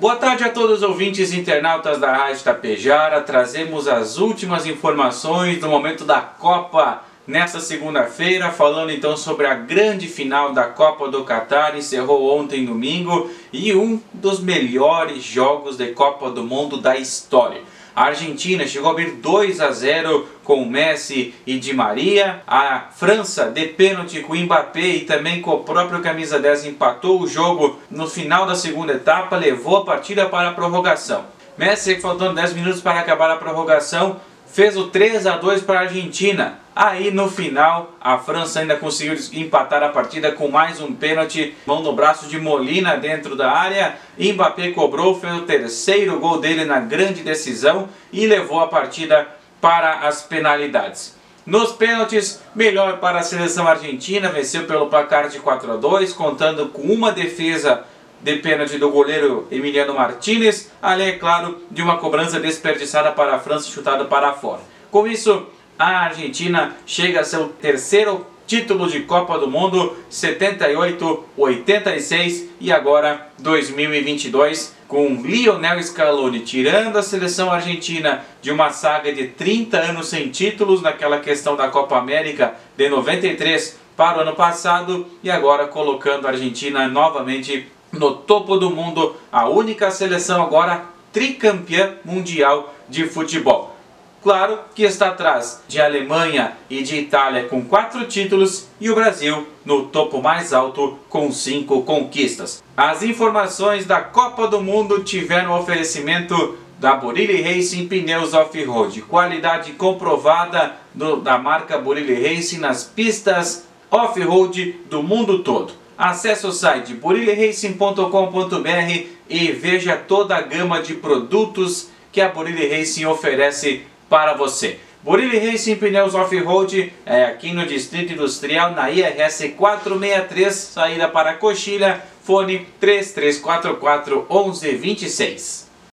Boa tarde a todos os ouvintes e internautas da Rádio Tapejara. Trazemos as últimas informações do momento da Copa nesta segunda-feira, falando então sobre a grande final da Copa do Catar, encerrou ontem domingo e um dos melhores jogos de Copa do Mundo da história. A Argentina chegou a abrir 2 a 0 com Messi e Di Maria. A França, de pênalti com Mbappé e também com o próprio camisa 10, empatou o jogo no final da segunda etapa, levou a partida para a prorrogação. Messi, faltando 10 minutos para acabar a prorrogação, fez o 3 a 2 para a Argentina. Aí no final a França ainda conseguiu empatar a partida com mais um pênalti, mão no braço de Molina dentro da área. Mbappé cobrou, fez o terceiro gol dele na grande decisão e levou a partida para as penalidades. Nos pênaltis, melhor para a seleção argentina, venceu pelo placar de 4 a 2, contando com uma defesa de pênalti do goleiro Emiliano Martinez, além, é claro, de uma cobrança desperdiçada para a França chutada para fora. Com isso, a Argentina chega a seu terceiro título de Copa do Mundo 78, 86 e agora 2022 com Lionel Scaloni tirando a seleção argentina de uma saga de 30 anos sem títulos naquela questão da Copa América de 93 para o ano passado e agora colocando a Argentina novamente no topo do mundo, a única seleção agora tricampeã mundial de futebol. Claro que está atrás de Alemanha e de Itália com quatro títulos e o Brasil no topo mais alto com cinco conquistas. As informações da Copa do Mundo tiveram oferecimento da Burilli Racing Pneus Off-Road, qualidade comprovada do, da marca Burilli Racing nas pistas off-road do mundo todo. Acesse o site buriliracing.com.br e veja toda a gama de produtos que a Burilli Racing oferece para você. Burilli Racing Pneus Off-Road é aqui no Distrito Industrial, na IRS 463, saída para Coxilha, fone 3344 1126.